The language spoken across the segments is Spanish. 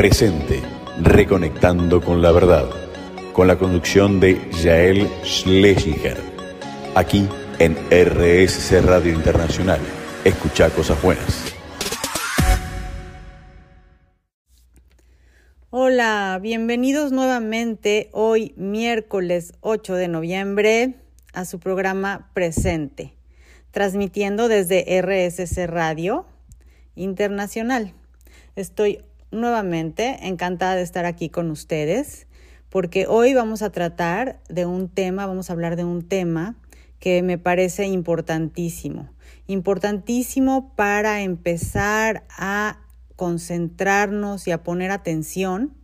Presente, reconectando con la verdad, con la conducción de Jael Schlesinger, aquí en RSC Radio Internacional. Escucha cosas buenas. Hola, bienvenidos nuevamente hoy miércoles 8 de noviembre a su programa Presente, transmitiendo desde RSC Radio Internacional. Estoy nuevamente encantada de estar aquí con ustedes porque hoy vamos a tratar de un tema, vamos a hablar de un tema que me parece importantísimo, importantísimo para empezar a concentrarnos y a poner atención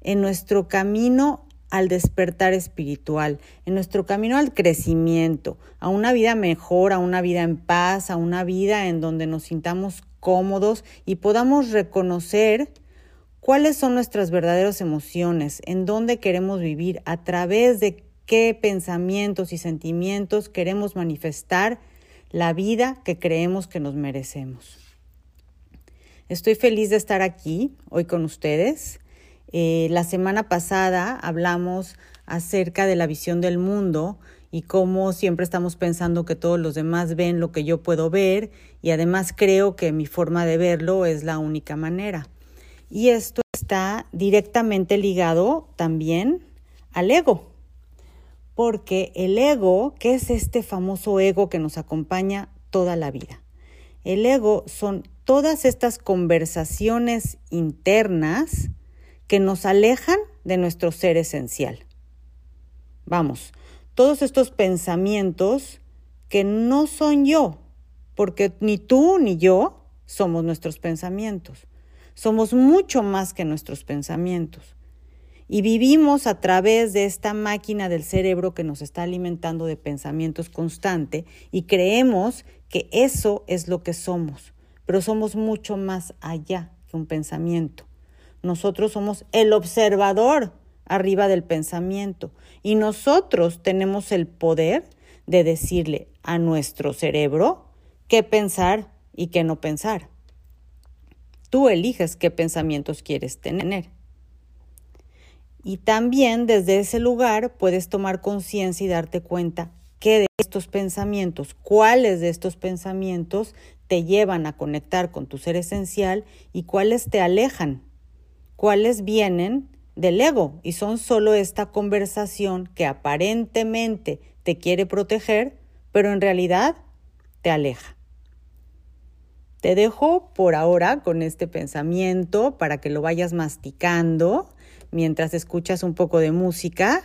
en nuestro camino al despertar espiritual, en nuestro camino al crecimiento, a una vida mejor, a una vida en paz, a una vida en donde nos sintamos cómodos y podamos reconocer cuáles son nuestras verdaderas emociones, en dónde queremos vivir, a través de qué pensamientos y sentimientos queremos manifestar la vida que creemos que nos merecemos. Estoy feliz de estar aquí hoy con ustedes. Eh, la semana pasada hablamos acerca de la visión del mundo y cómo siempre estamos pensando que todos los demás ven lo que yo puedo ver y además creo que mi forma de verlo es la única manera. Y esto está directamente ligado también al ego, porque el ego, ¿qué es este famoso ego que nos acompaña toda la vida? El ego son todas estas conversaciones internas que nos alejan de nuestro ser esencial. Vamos, todos estos pensamientos que no son yo, porque ni tú ni yo somos nuestros pensamientos. Somos mucho más que nuestros pensamientos. Y vivimos a través de esta máquina del cerebro que nos está alimentando de pensamientos constante y creemos que eso es lo que somos, pero somos mucho más allá que un pensamiento. Nosotros somos el observador arriba del pensamiento. Y nosotros tenemos el poder de decirle a nuestro cerebro qué pensar y qué no pensar. Tú eliges qué pensamientos quieres tener. Y también desde ese lugar puedes tomar conciencia y darte cuenta qué de estos pensamientos, cuáles de estos pensamientos te llevan a conectar con tu ser esencial y cuáles te alejan, cuáles vienen del ego y son solo esta conversación que aparentemente te quiere proteger, pero en realidad te aleja. Te dejo por ahora con este pensamiento para que lo vayas masticando mientras escuchas un poco de música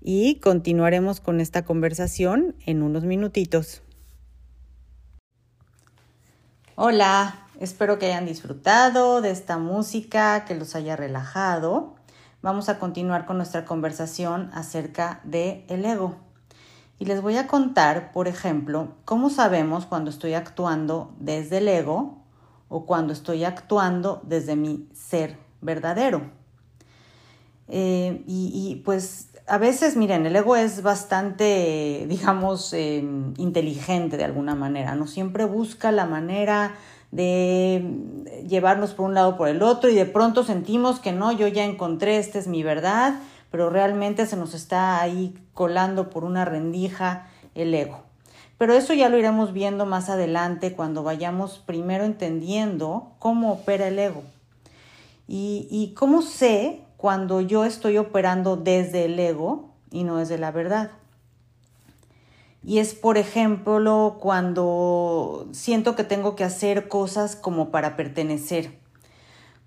y continuaremos con esta conversación en unos minutitos. Hola, espero que hayan disfrutado de esta música, que los haya relajado vamos a continuar con nuestra conversación acerca de el ego. Y les voy a contar, por ejemplo, cómo sabemos cuando estoy actuando desde el ego o cuando estoy actuando desde mi ser verdadero. Eh, y, pues a veces, miren, el ego es bastante, digamos, em, inteligente de alguna manera, no siempre busca la manera de llevarnos por un lado por el otro y de pronto sentimos que no, yo ya encontré, esta es mi verdad, pero realmente se nos está ahí colando por una rendija el ego. Pero eso ya lo iremos viendo más adelante cuando vayamos primero entendiendo cómo opera el ego. Y, y cómo sé cuando yo estoy operando desde el ego y no desde la verdad. Y es, por ejemplo, cuando siento que tengo que hacer cosas como para pertenecer.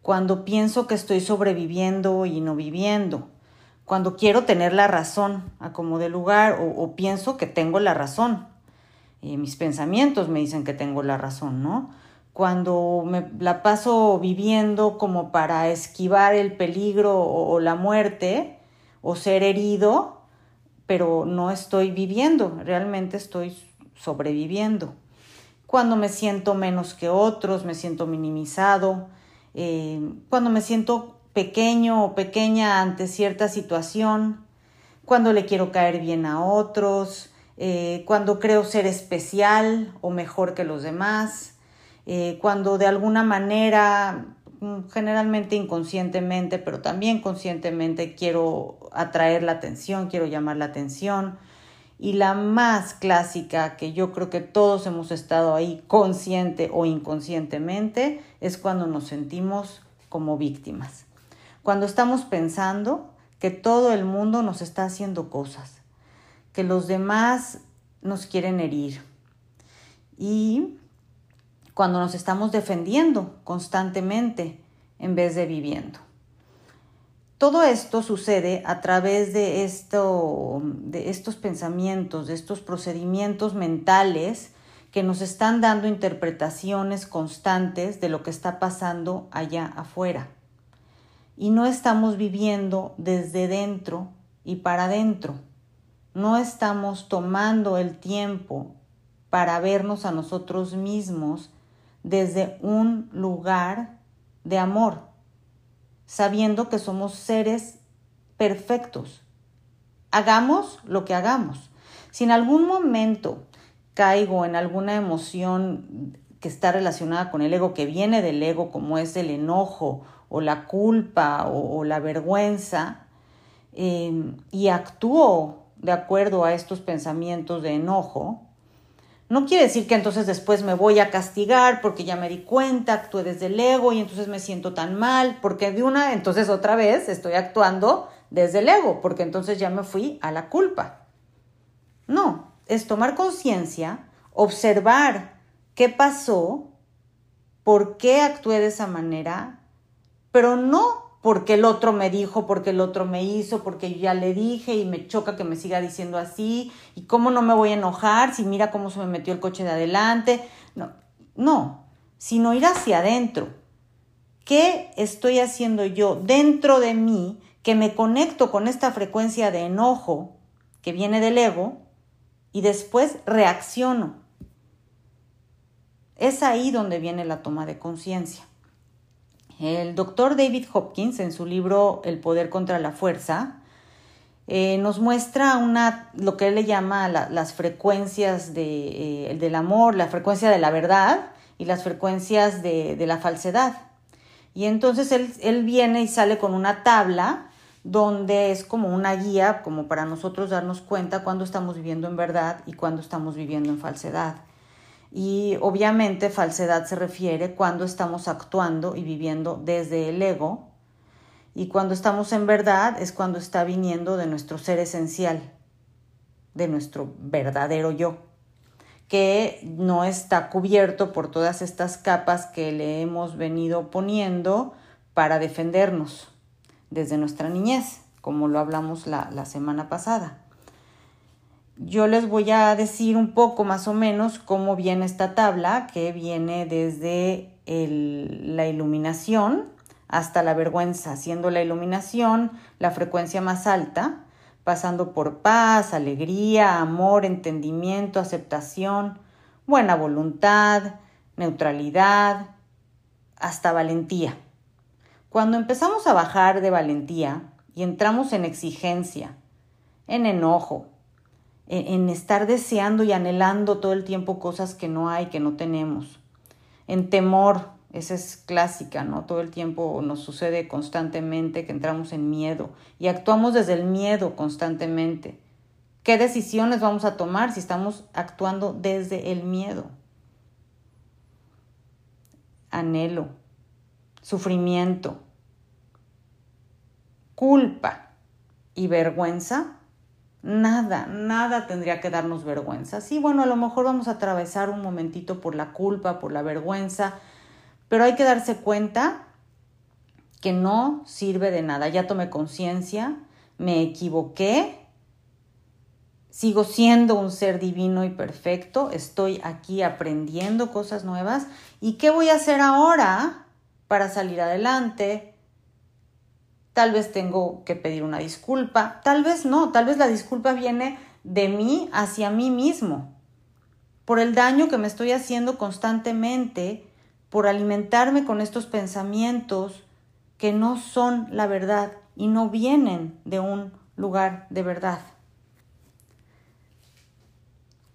Cuando pienso que estoy sobreviviendo y no viviendo. Cuando quiero tener la razón a como de lugar o, pienso que tengo la razón. Y mis pensamientos me dicen que tengo la razón, ¿no? Cuando me la paso viviendo como para esquivar el peligro o la muerte o ser herido, pero no estoy viviendo, realmente estoy sobreviviendo. Cuando me siento menos que otros, me siento minimizado, eh, cuando me siento pequeño o pequeña ante cierta situación, cuando le quiero caer bien a otros, eh, cuando creo ser especial o mejor que los demás, eh, cuando de alguna manera generalmente inconscientemente, pero también conscientemente quiero atraer la atención, quiero llamar la atención. Y la más clásica, que yo creo que todos hemos estado ahí consciente o inconscientemente, es cuando nos sentimos como víctimas. Cuando estamos pensando que todo el mundo nos está haciendo cosas, que los demás nos quieren herir. Y cuando nos estamos defendiendo constantemente en vez de viviendo. Todo esto sucede a través de, esto, de estos pensamientos, de estos procedimientos mentales que nos están dando interpretaciones constantes de lo que está pasando allá afuera. Y no estamos viviendo desde dentro y para adentro. No estamos tomando el tiempo para vernos a nosotros mismos desde un lugar de amor, sabiendo que somos seres perfectos. Hagamos lo que hagamos. Si en algún momento caigo en alguna emoción que está relacionada con el ego, que viene del ego, como es el enojo o la culpa o, la vergüenza, eh, y actúo de acuerdo a estos pensamientos de enojo, no quiere decir que entonces después me voy a castigar porque ya me di cuenta, actué desde el ego y entonces me siento tan mal, porque de una, entonces otra vez estoy actuando desde el ego, porque entonces ya me fui a la culpa. No, es tomar conciencia, observar qué pasó, por qué actué de esa manera, pero no porque el otro me dijo, porque el otro me hizo, porque yo ya le dije y me choca que me siga diciendo así, y cómo no me voy a enojar si mira cómo se me metió el coche de adelante. No, no, sino ir hacia adentro. ¿Qué estoy haciendo yo dentro de mí que me conecto con esta frecuencia de enojo que viene del ego y después reacciono? Es ahí donde viene la toma de conciencia. El doctor David Hopkins, en su libro El poder contra la fuerza, eh, nos muestra una, lo que él le llama las frecuencias de, eh, del amor, la frecuencia de la verdad y las frecuencias de, de la falsedad. Y entonces él, él, viene y sale con una tabla donde es como una guía, como para nosotros darnos cuenta cuando estamos viviendo en verdad y cuando estamos viviendo en falsedad. Y obviamente falsedad se refiere cuando estamos actuando y viviendo desde el ego. Y cuando estamos en verdad es cuando está viniendo de nuestro ser esencial, de nuestro verdadero yo, que no está cubierto por todas estas capas que le hemos venido poniendo para defendernos desde nuestra niñez, como lo hablamos la, semana pasada yo les voy a decir un poco más o menos cómo viene esta tabla, que viene desde la iluminación hasta la vergüenza, siendo la iluminación la frecuencia más alta, pasando por paz, alegría, amor, entendimiento, aceptación, buena voluntad, neutralidad, hasta valentía. Cuando empezamos a bajar de valentía y entramos en exigencia, en enojo, en estar deseando y anhelando todo el tiempo cosas que no hay, que no tenemos, en temor, esa es clásica, ¿no? Todo el tiempo nos sucede constantemente que entramos en miedo y actuamos desde el miedo constantemente. ¿Qué decisiones vamos a tomar si estamos actuando desde el miedo? Anhelo, sufrimiento, culpa y vergüenza Nada, nada tendría que darnos vergüenza. Sí, bueno, a lo mejor vamos a atravesar un momentito por la culpa, por la vergüenza, pero hay que darse cuenta que no sirve de nada. Ya tomé conciencia, me equivoqué, sigo siendo un ser divino y perfecto, estoy aquí aprendiendo cosas nuevas. ¿Y qué voy a hacer ahora para salir adelante? Tal vez tengo que pedir una disculpa, tal vez no, tal vez la disculpa viene de mí hacia mí mismo, por el daño que me estoy haciendo constantemente, por alimentarme con estos pensamientos que no son la verdad y no vienen de un lugar de verdad.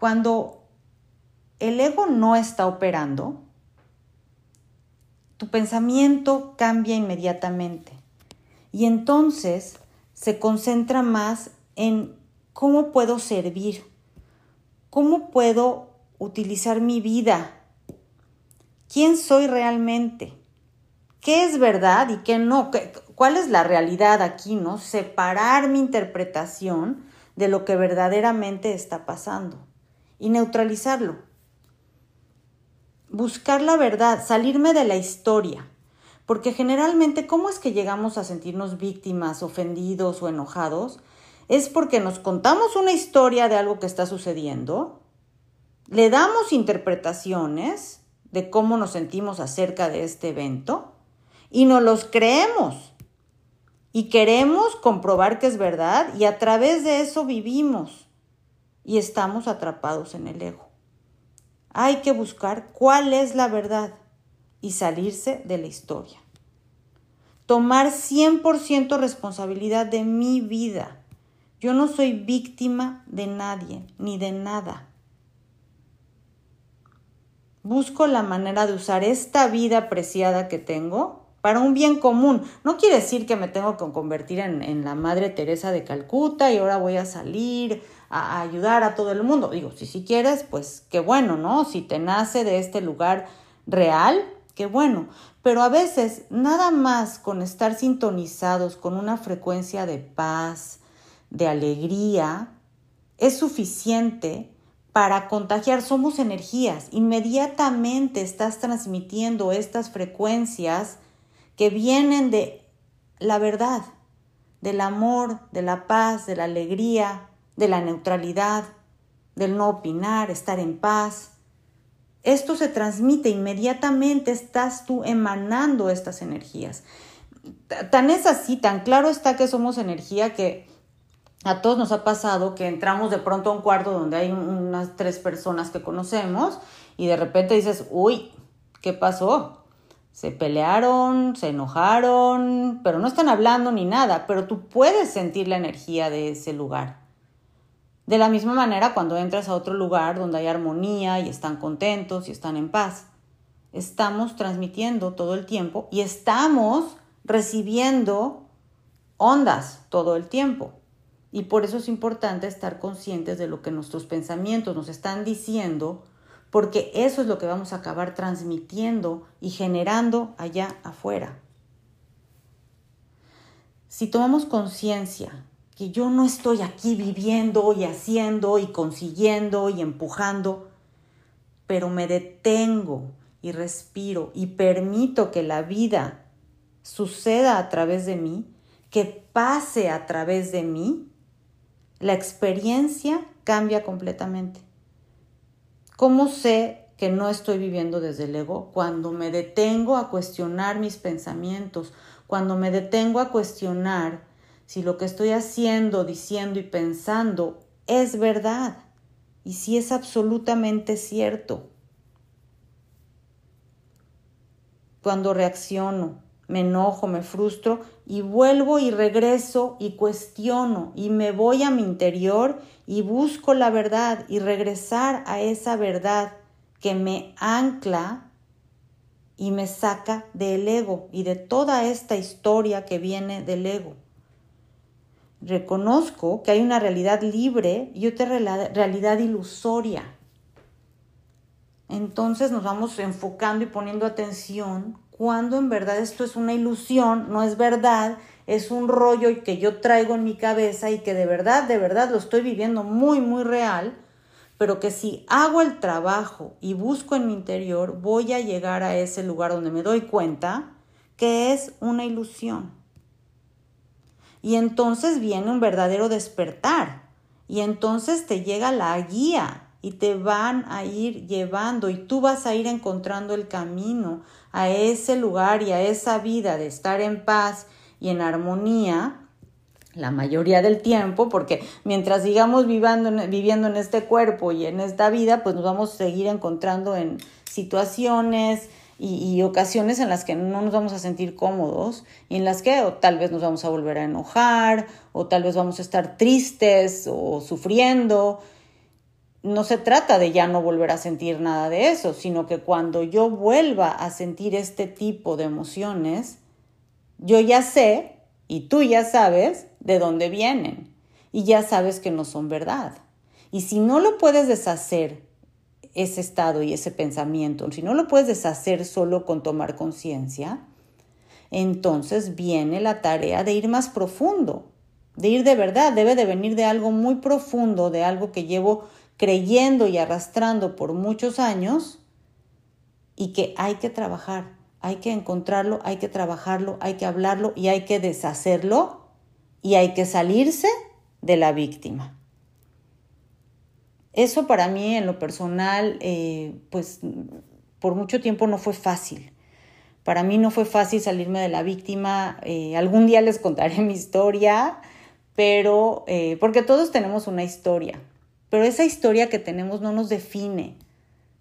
Cuando el ego no está operando, tu pensamiento cambia inmediatamente. Y entonces se concentra más en cómo puedo servir, cómo puedo utilizar mi vida, quién soy realmente, qué es verdad y qué no, cuál es la realidad aquí, ¿no? Separar mi interpretación de lo que verdaderamente está pasando y neutralizarlo. Buscar la verdad, salirme de la historia. Porque generalmente, ¿cómo es que llegamos a sentirnos víctimas, ofendidos o enojados? Es porque nos contamos una historia de algo que está sucediendo, le damos interpretaciones de cómo nos sentimos acerca de este evento y nos los creemos. Y queremos comprobar que es verdad y a través de eso vivimos y estamos atrapados en el ego. Hay que buscar cuál es la verdad y salirse de la historia. Tomar 100% responsabilidad de mi vida. Yo no soy víctima de nadie ni de nada. Busco la manera de usar esta vida preciada que tengo para un bien común. No quiere decir que me tengo que convertir en, la Madre Teresa de Calcuta y ahora voy a salir a, a, ayudar a todo el mundo. Digo, si, si quieres, pues qué bueno, ¿no? Si te nace de este lugar real, qué bueno. Pero a veces, nada más con estar sintonizados con una frecuencia de paz, de alegría, es suficiente para contagiar. Somos energías. Inmediatamente estás transmitiendo estas frecuencias que vienen de la verdad, del amor, de la paz, de la alegría, de la neutralidad, del no opinar, estar en paz. Esto se transmite inmediatamente, estás tú emanando estas energías. Tan es así, tan claro está que somos energía que a todos nos ha pasado que entramos de pronto a un cuarto donde hay unas tres personas que conocemos y de repente dices, uy, ¿qué pasó? Se pelearon, se enojaron, pero no están hablando ni nada, pero tú puedes sentir la energía de ese lugar. De la misma manera cuando entras a otro lugar donde hay armonía y están contentos y están en paz. Estamos transmitiendo todo el tiempo y estamos recibiendo ondas todo el tiempo. Y por eso es importante estar conscientes de lo que nuestros pensamientos nos están diciendo porque eso es lo que vamos a acabar transmitiendo y generando allá afuera. Si tomamos conciencia que yo no estoy aquí viviendo y haciendo y consiguiendo y empujando, pero me detengo y respiro y permito que la vida suceda a través de mí, que pase a través de mí, la experiencia cambia completamente. ¿Cómo sé que no estoy viviendo desde el ego? Cuando me detengo a cuestionar mis pensamientos, cuando me detengo a cuestionar si lo que estoy haciendo, diciendo y pensando es verdad y si es absolutamente cierto. Cuando reacciono, me enojo, me frustro y vuelvo y regreso y cuestiono y me voy a mi interior y busco la verdad y regresar a esa verdad que me ancla y me saca del ego y de toda esta historia que viene del ego. Reconozco que hay una realidad libre y otra realidad ilusoria. Entonces nos vamos enfocando y poniendo atención cuando en verdad esto es una ilusión, no es verdad, es un rollo que yo traigo en mi cabeza y que de verdad, de verdad lo estoy viviendo muy, muy real, pero que si hago el trabajo y busco en mi interior, voy a llegar a ese lugar donde me doy cuenta que es una ilusión. Y entonces viene un verdadero despertar. Y entonces te llega la guía y te van a ir llevando y tú vas a ir encontrando el camino a ese lugar y a esa vida de estar en paz y en armonía la mayoría del tiempo, porque mientras sigamos viviendo, viviendo en este cuerpo y en esta vida, pues nos vamos a seguir encontrando en situaciones y, ocasiones en las que no nos vamos a sentir cómodos y en las que tal vez nos vamos a volver a enojar o tal vez vamos a estar tristes o sufriendo no se trata de ya no volver a sentir nada de eso, sino que cuando yo vuelva a sentir este tipo de emociones, yo ya sé y tú ya sabes de dónde vienen y ya sabes que no son verdad. Y si no lo puedes deshacer ese estado y ese pensamiento, si no lo puedes deshacer solo con tomar conciencia, entonces viene la tarea de ir más profundo, de ir de verdad, debe de venir de algo muy profundo, de algo que llevo creyendo y arrastrando por muchos años y que hay que trabajar, hay que encontrarlo, hay que trabajarlo, hay que hablarlo y hay que deshacerlo y hay que salirse de la víctima. Eso para mí en lo personal, eh, pues por mucho tiempo no fue fácil. Para mí no fue fácil salirme de la víctima. Eh, algún día les contaré mi historia, pero eh, porque todos tenemos una historia, pero esa historia que tenemos no nos define.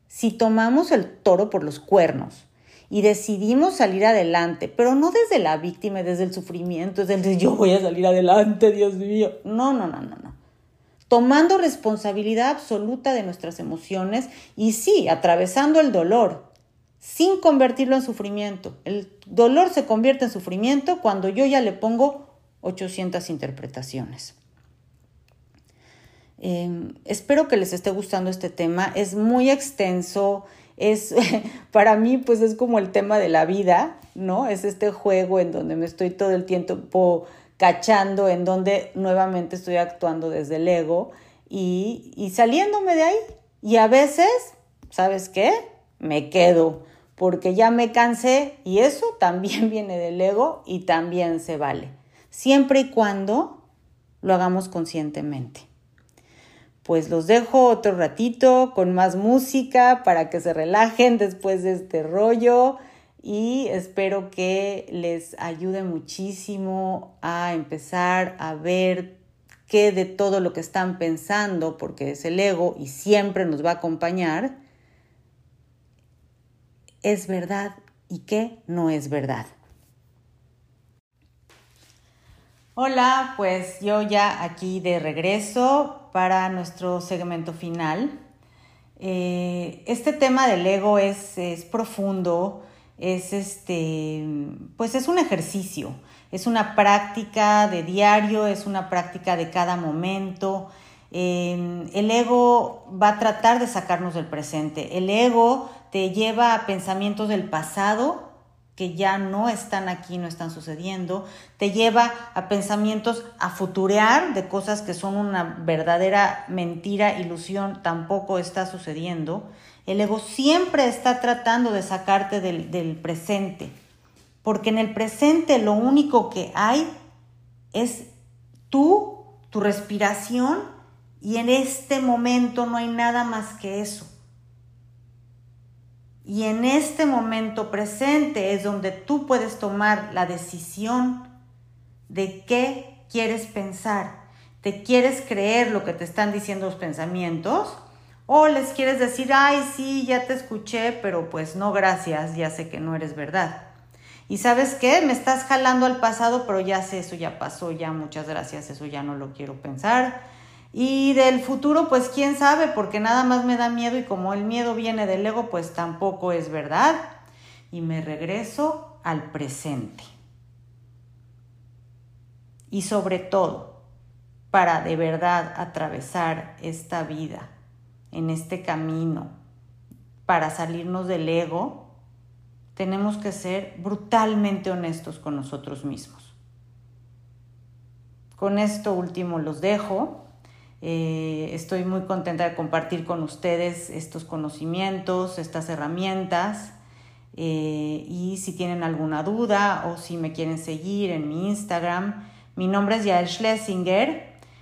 Si tomamos el toro por los cuernos y decidimos salir adelante, pero no desde la víctima, desde el sufrimiento, desde el yo voy a salir adelante, Dios mío. No, no, no, no, no. Tomando responsabilidad absoluta de nuestras emociones y sí, atravesando el dolor, sin convertirlo en sufrimiento. El dolor se convierte en sufrimiento cuando yo ya le pongo 800 interpretaciones. Em, espero que les esté gustando este tema. Es muy extenso. Es para mí, pues es como el tema de la vida, ¿no? Es este juego en donde me estoy todo el tiempo cachando, en donde nuevamente estoy actuando desde el ego y, y saliéndome de ahí. Y a veces, ¿sabes qué? Me quedo porque ya me cansé y eso también viene del ego y también se vale, siempre y cuando lo hagamos conscientemente. Pues los dejo otro ratito con más música para que se relajen después de este rollo y espero que les ayude muchísimo a empezar a ver qué de todo lo que están pensando, porque es el ego y siempre nos va a acompañar, es verdad y qué no es verdad. Hola, pues yo ya aquí de regreso para nuestro segmento final. Eh, este tema del ego es, es profundo, es este, pues es un ejercicio, es una práctica de diario, es una práctica de cada momento. Eh, el ego va a tratar de sacarnos del presente. El ego te lleva a pensamientos del pasado que ya no están aquí, no están sucediendo, te lleva a pensamientos a futurear de cosas que son una verdadera mentira, ilusión, tampoco está sucediendo. El ego siempre está tratando de sacarte del, del presente, porque en el presente lo único que hay es tú, tu respiración, y en este momento no hay nada más que eso. Y en este momento presente es donde tú puedes tomar la decisión de qué quieres pensar. ¿Te quieres creer lo que te están diciendo los pensamientos? ¿O les quieres decir, ay, sí, ya te escuché, pero pues no, gracias, ya sé que no eres verdad? Y sabes qué, me estás jalando al pasado, pero ya sé, eso ya pasó, ya muchas gracias, eso ya no lo quiero pensar y del futuro, pues quién sabe, porque nada más me da miedo y como el miedo viene del ego, pues tampoco es verdad. Y me regreso al presente. Y sobre todo, para de verdad atravesar esta vida, en este camino, para salirnos del ego, tenemos que ser brutalmente honestos con nosotros mismos. Con esto último los dejo. Eh, estoy muy contenta de compartir con ustedes estos conocimientos, estas herramientas. Eh, y si tienen alguna duda o si me quieren seguir en mi Instagram, mi nombre es Yael Schlesinger.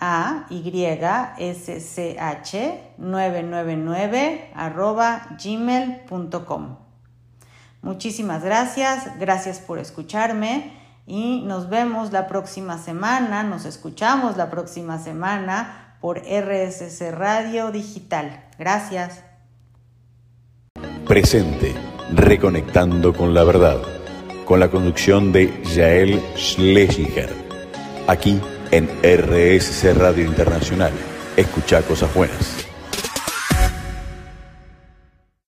a ysch999 gmail.com. Muchísimas gracias, gracias por escucharme y nos vemos la próxima semana, nos escuchamos la próxima semana por RSC Radio Digital. Gracias. Presente, reconectando con la verdad, con la conducción de Yael Schlesinger, aquí en RSC Radio Internacional. Escucha cosas buenas.